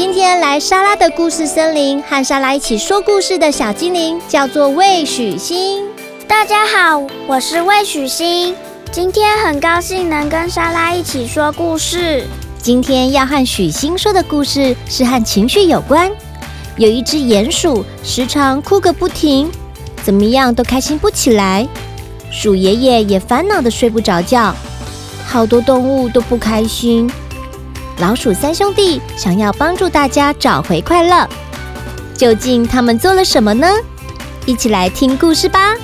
今天来莎拉的故事森林，和莎拉一起说故事的小精灵叫做魏许昕。大家好，我是魏许昕。今天很高兴能跟莎拉一起说故事。今天要和许昕说的故事是和情绪有关。有一只鼹鼠，时常哭个不停，怎么样都开心不起来。鼠爷爷也烦恼的睡不着觉。好多动物都不开心。老鼠三兄弟想要帮助大家找回快乐，究竟他们做了什么呢？一起来听故事吧。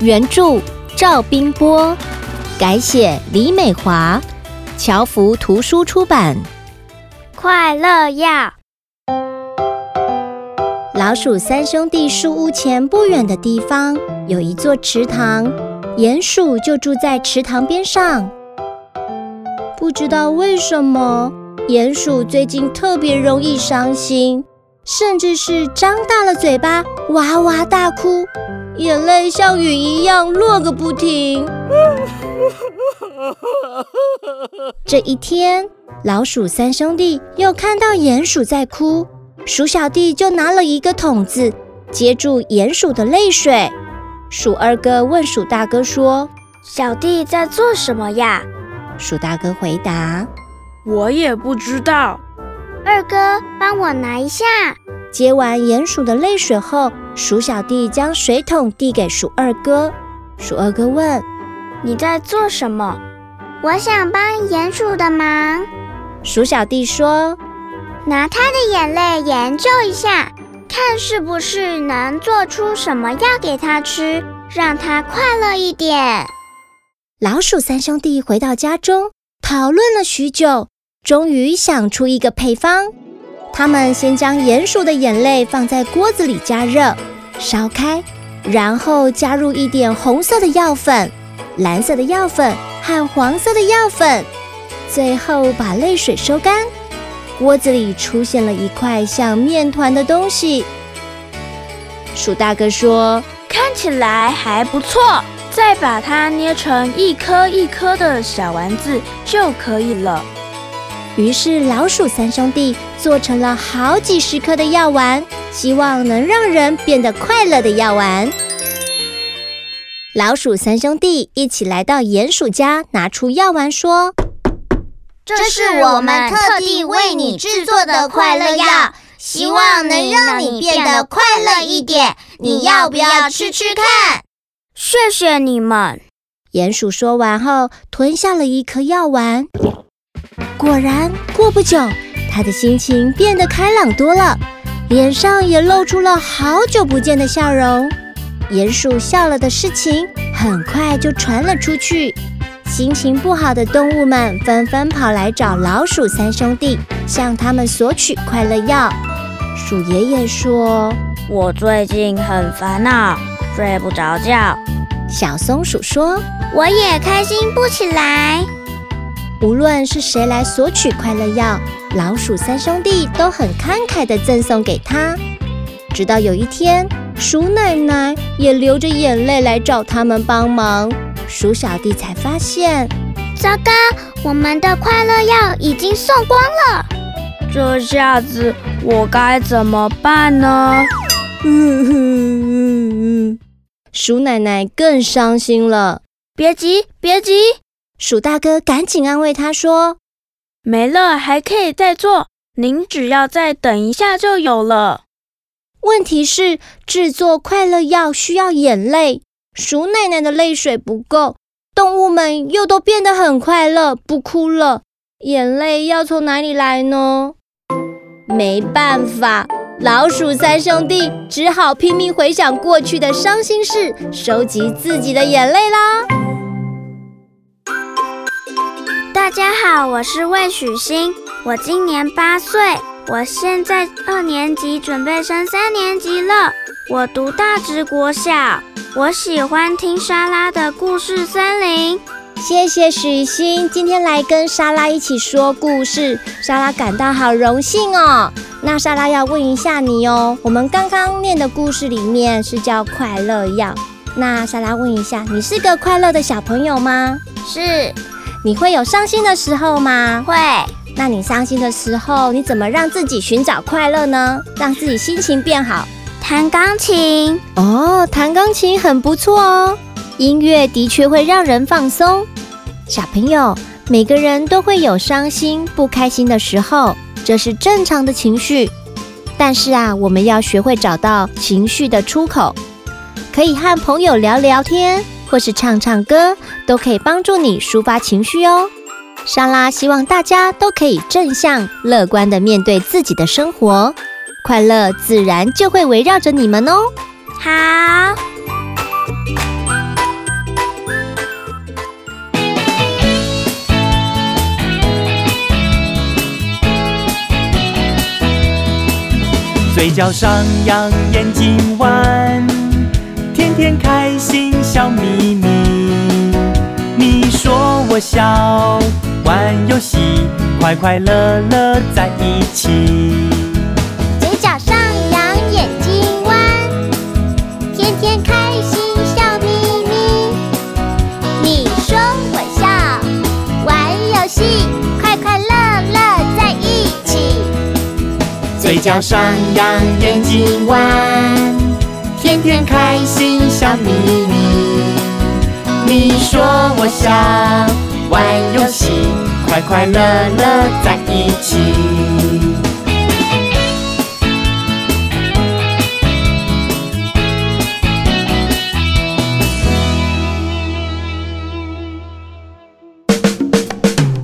原著赵冰波，改写李美华，侨福图书出版。快乐药。老鼠三兄弟树屋前不远的地方有一座池塘，鼹鼠就住在池塘边上。不知道为什么，鼹鼠最近特别容易伤心，甚至是张大了嘴巴哇哇大哭，眼泪像雨一样落个不停。这一天，老鼠三兄弟又看到鼹鼠在哭，鼠小弟就拿了一个桶子接住鼹鼠的泪水。鼠二哥问鼠大哥说：“小弟在做什么呀？”鼠大哥回答：“我也不知道。”二哥，帮我拿一下。接完鼹鼠的泪水后，鼠小弟将水桶递给鼠二哥。鼠二哥问：“你在做什么？”“我想帮鼹鼠的忙。”鼠小弟说：“拿他的眼泪研究一下，看是不是能做出什么药给他吃，让他快乐一点。”老鼠三兄弟回到家中，讨论了许久，终于想出一个配方。他们先将鼹鼠的眼泪放在锅子里加热，烧开，然后加入一点红色的药粉、蓝色的药粉和黄色的药粉，最后把泪水收干。锅子里出现了一块像面团的东西。鼠大哥说：“看起来还不错。”再把它捏成一颗一颗的小丸子就可以了。于是老鼠三兄弟做成了好几十颗的药丸，希望能让人变得快乐的药丸。老鼠三兄弟一起来到鼹鼠家，拿出药丸说：“这是我们特地为你制作的快乐药，希望能让你变得快乐一点。你要不要吃吃看？”谢谢你们。鼹鼠说完后，吞下了一颗药丸。果然，过不久，他的心情变得开朗多了，脸上也露出了好久不见的笑容。鼹鼠笑了的事情很快就传了出去，心情不好的动物们纷纷跑来找老鼠三兄弟，向他们索取快乐药。鼠爷爷说：“我最近很烦恼。”睡不着觉，小松鼠说：“我也开心不起来。”无论是谁来索取快乐药，老鼠三兄弟都很慷慨地赠送给他。直到有一天，鼠奶奶也流着眼泪来找他们帮忙，鼠小弟才发现，糟糕，我们的快乐药已经送光了。这下子我该怎么办呢？嗯哼嗯嗯。鼠奶奶更伤心了。别急，别急！鼠大哥赶紧安慰她说：“没了，还可以再做，您只要再等一下就有了。”问题是，制作快乐药需要眼泪，鼠奶奶的泪水不够，动物们又都变得很快乐，不哭了，眼泪要从哪里来呢？没办法。老鼠三兄弟只好拼命回想过去的伤心事，收集自己的眼泪啦。大家好，我是魏许欣，我今年八岁，我现在二年级，准备升三年级了。我读大直国小，我喜欢听莎拉的故事森林。谢谢许昕，今天来跟莎拉一起说故事，莎拉感到好荣幸哦。那莎拉要问一下你哦，我们刚刚念的故事里面是叫快乐药。那莎拉问一下，你是个快乐的小朋友吗？是。你会有伤心的时候吗？会。那你伤心的时候，你怎么让自己寻找快乐呢？让自己心情变好？弹钢琴。哦，弹钢琴很不错哦。音乐的确会让人放松。小朋友，每个人都会有伤心、不开心的时候，这是正常的情绪。但是啊，我们要学会找到情绪的出口，可以和朋友聊聊天，或是唱唱歌，都可以帮助你抒发情绪哦。莎拉希望大家都可以正向、乐观地面对自己的生活，快乐自然就会围绕着你们哦。好。嘴角上扬，眼睛弯，天天开心笑眯眯。你说我笑，玩游戏，快快乐乐在一起。角上扬，眼睛弯，天天开心笑眯眯。你说我想，玩游戏，快快乐乐在一起。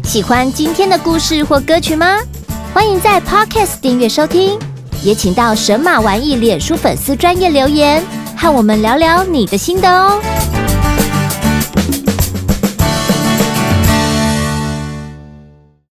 喜欢今天的故事或歌曲吗？欢迎在 Podcast 订阅收听，也请到神马玩意脸书粉丝专业留言，和我们聊聊你的心得哦。